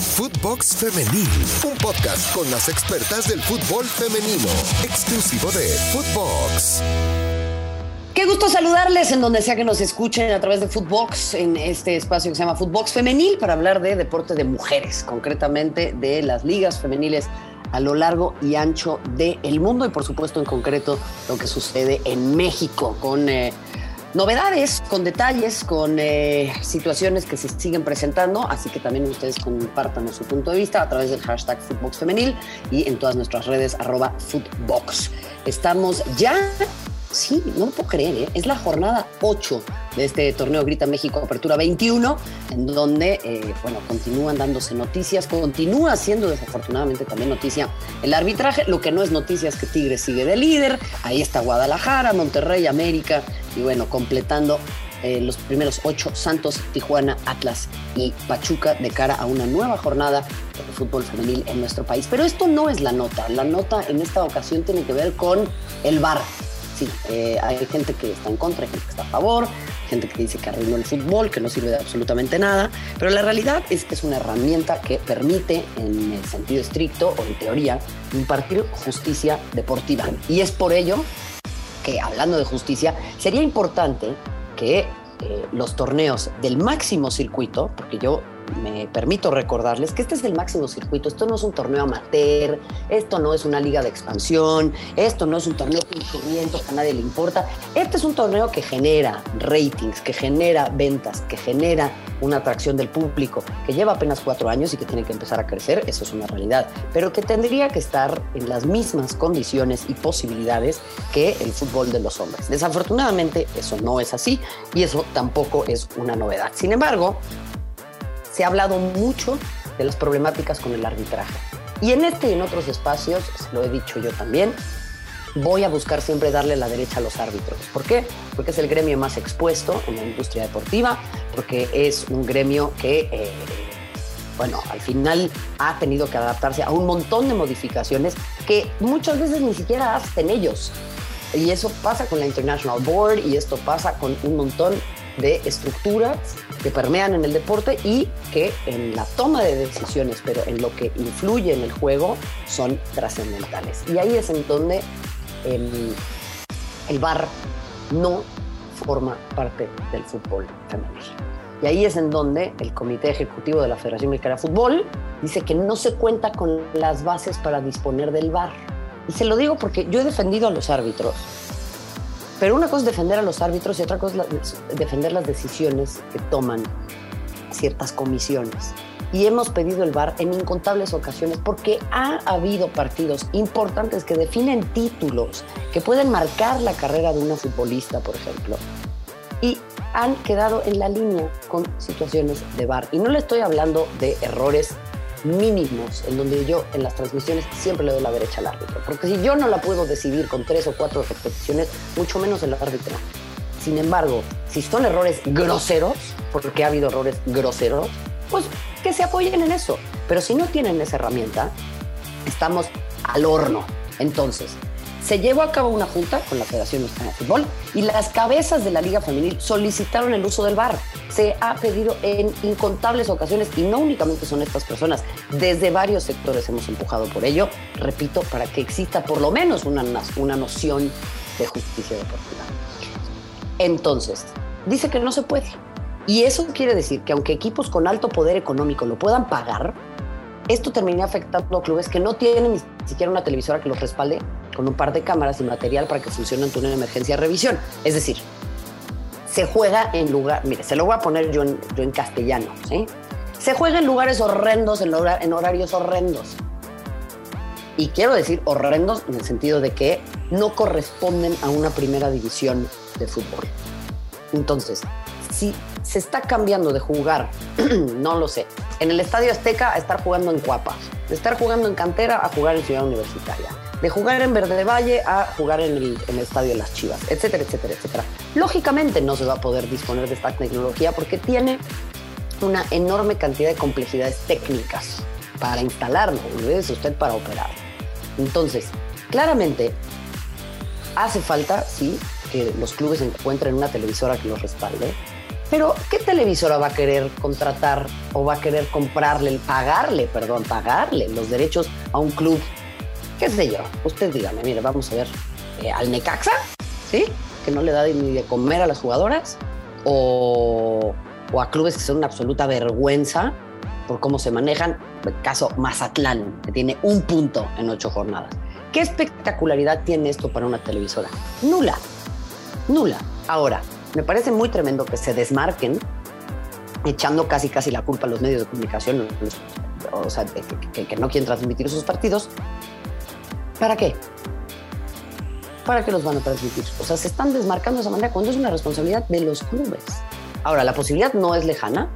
Footbox Femenil, un podcast con las expertas del fútbol femenino, exclusivo de Footbox. Qué gusto saludarles en donde sea que nos escuchen a través de Footbox, en este espacio que se llama Footbox Femenil, para hablar de deporte de mujeres, concretamente de las ligas femeniles a lo largo y ancho del mundo y por supuesto en concreto lo que sucede en México con eh, novedades, con detalles, con eh, situaciones que se siguen presentando, así que también ustedes compartan su punto de vista a través del hashtag Footbox Femenil y en todas nuestras redes arroba Footbox. Estamos ya Sí, no lo puedo creer, ¿eh? es la jornada 8 de este torneo Grita México Apertura 21, en donde, eh, bueno, continúan dándose noticias, continúa siendo desafortunadamente también noticia el arbitraje, lo que no es noticia es que Tigres sigue de líder, ahí está Guadalajara, Monterrey, América, y bueno, completando eh, los primeros ocho, Santos, Tijuana, Atlas y Pachuca de cara a una nueva jornada de fútbol femenil en nuestro país. Pero esto no es la nota, la nota en esta ocasión tiene que ver con el VAR sí, eh, hay gente que está en contra, hay gente que está a favor, gente que dice que arruinó el fútbol, que no sirve de absolutamente nada, pero la realidad es que es una herramienta que permite, en el sentido estricto o en teoría, impartir justicia deportiva. Y es por ello hablando de justicia, sería importante que eh, los torneos del máximo circuito, porque yo me permito recordarles que este es el máximo circuito, esto no es un torneo amateur, esto no es una liga de expansión, esto no es un torneo que a nadie le importa, este es un torneo que genera ratings, que genera ventas, que genera una atracción del público, que lleva apenas cuatro años y que tiene que empezar a crecer, eso es una realidad, pero que tendría que estar en las mismas condiciones y posibilidades que el fútbol de los hombres. Desafortunadamente eso no es así y eso tampoco es una novedad. Sin embargo, se ha hablado mucho de las problemáticas con el arbitraje. Y en este y en otros espacios, lo he dicho yo también, voy a buscar siempre darle la derecha a los árbitros. ¿Por qué? Porque es el gremio más expuesto en la industria deportiva, porque es un gremio que, eh, bueno, al final ha tenido que adaptarse a un montón de modificaciones que muchas veces ni siquiera hacen ellos. Y eso pasa con la International Board y esto pasa con un montón de estructuras que permean en el deporte y que en la toma de decisiones, pero en lo que influye en el juego, son trascendentales. Y ahí es en donde el, el VAR no forma parte del fútbol femenino. Y ahí es en donde el Comité Ejecutivo de la Federación Mexicana de Fútbol dice que no se cuenta con las bases para disponer del VAR. Y se lo digo porque yo he defendido a los árbitros pero una cosa es defender a los árbitros y otra cosa es defender las decisiones que toman ciertas comisiones. Y hemos pedido el VAR en incontables ocasiones porque ha habido partidos importantes que definen títulos, que pueden marcar la carrera de una futbolista, por ejemplo. Y han quedado en la línea con situaciones de VAR. Y no le estoy hablando de errores mínimos en donde yo en las transmisiones siempre le doy la derecha al árbitro. Porque si yo no la puedo decidir con tres o cuatro repeticiones, mucho menos el árbitro. Sin embargo, si son errores groseros, porque ha habido errores groseros, pues que se apoyen en eso. Pero si no tienen esa herramienta, estamos al horno. Entonces, se llevó a cabo una junta con la Federación Mexicana de Fútbol y las cabezas de la Liga Femenil solicitaron el uso del VAR. Se ha pedido en incontables ocasiones y no únicamente son estas personas, desde varios sectores hemos empujado por ello, repito, para que exista por lo menos una, una noción de justicia deportiva. Entonces, dice que no se puede. Y eso quiere decir que aunque equipos con alto poder económico lo puedan pagar, esto termina afectando a clubes que no tienen ni siquiera una televisora que los respalde con un par de cámaras y material para que funcione ante una emergencia de revisión. Es decir, se juega en lugar, mire, se lo voy a poner yo en, castellano, ¿sí? Se juega en lugares horrendos, en, en horarios horrendos. Y quiero decir horrendos en el sentido de que no corresponden a una primera división de fútbol. Entonces, si se está cambiando de jugar, no lo sé, en el Estadio Azteca a estar jugando en Cuapa, de estar jugando en cantera a jugar en Ciudad Universitaria, de jugar en Verde Valle a jugar en el, estadio de las Chivas, etcétera, etcétera, etcétera. Lógicamente no se va a poder disponer de esta tecnología porque tiene una enorme cantidad de complejidades técnicas para instalarlo, es usted para operar. Entonces, claramente hace falta, sí, que los clubes encuentren una televisora que los respalde, Pero, ¿qué televisora va a querer contratar o va a querer comprarle, pagarle, perdón, pagarle los derechos a un club? ¿Qué sé yo? Usted dígame, mire, vamos a ver, eh, al Necaxa, ¿sí? Que no le da ni de comer a las jugadoras, o, a clubes que son una absoluta vergüenza por cómo se manejan. Caso Mazatlán, que tiene un punto en ocho jornadas. ¿Qué espectacularidad tiene esto para una televisora? Nula, nula. Ahora, me parece muy tremendo que se desmarquen echando casi casi la culpa a los medios de comunicación, o sea, que, que, no quieren transmitir sus partidos. ¿Para qué? ¿Para qué los van a transmitir? O sea, se están desmarcando de esa manera cuando es una responsabilidad de los clubes. Ahora, la posibilidad no es lejana,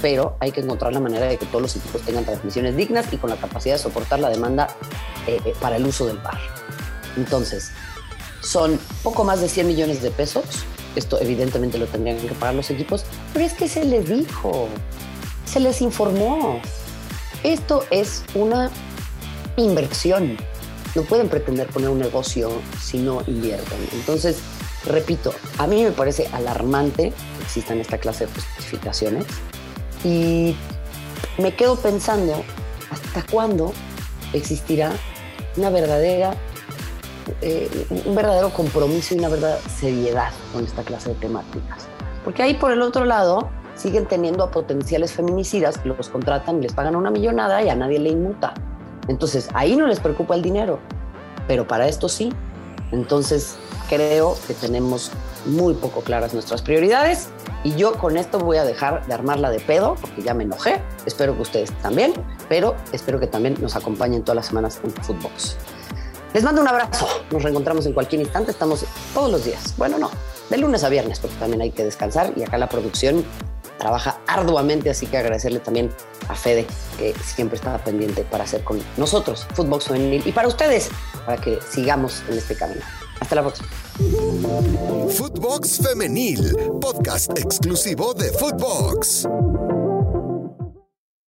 pero hay que encontrar la manera de que todos los equipos tengan transmisiones dignas y con la capacidad de soportar la demanda eh, eh, para el uso del bar. Entonces, son poco más de 100 millones de pesos esto evidentemente lo tendrían que pagar los equipos, pero es que se les dijo, se les informó. Esto es una inversión. No pueden pretender poner un negocio si no invierten. Entonces, repito, a mí me parece alarmante que existan esta clase de justificaciones y me quedo pensando hasta cuándo existirá una verdadera eh, un verdadero compromiso y una verdadera seriedad con esta clase de temáticas. Porque ahí por el otro lado siguen teniendo a potenciales feminicidas que los contratan, les pagan una millonada y a nadie le inmuta. Entonces ahí no les preocupa el dinero, pero para esto sí. Entonces creo que tenemos muy poco claras nuestras prioridades y yo con esto voy a dejar de armarla de pedo porque ya me enojé. Espero que ustedes también, pero espero que también nos acompañen todas las semanas en Footbox. Les mando un abrazo. Nos reencontramos en cualquier instante. Estamos todos los días. Bueno, no, de lunes a viernes, porque también hay que descansar y acá la producción trabaja arduamente, así que agradecerle también a Fede, que siempre está pendiente para hacer con nosotros Footbox Femenil y para ustedes, para que sigamos en este camino. Hasta la próxima. Footbox Femenil, podcast exclusivo de Footbox.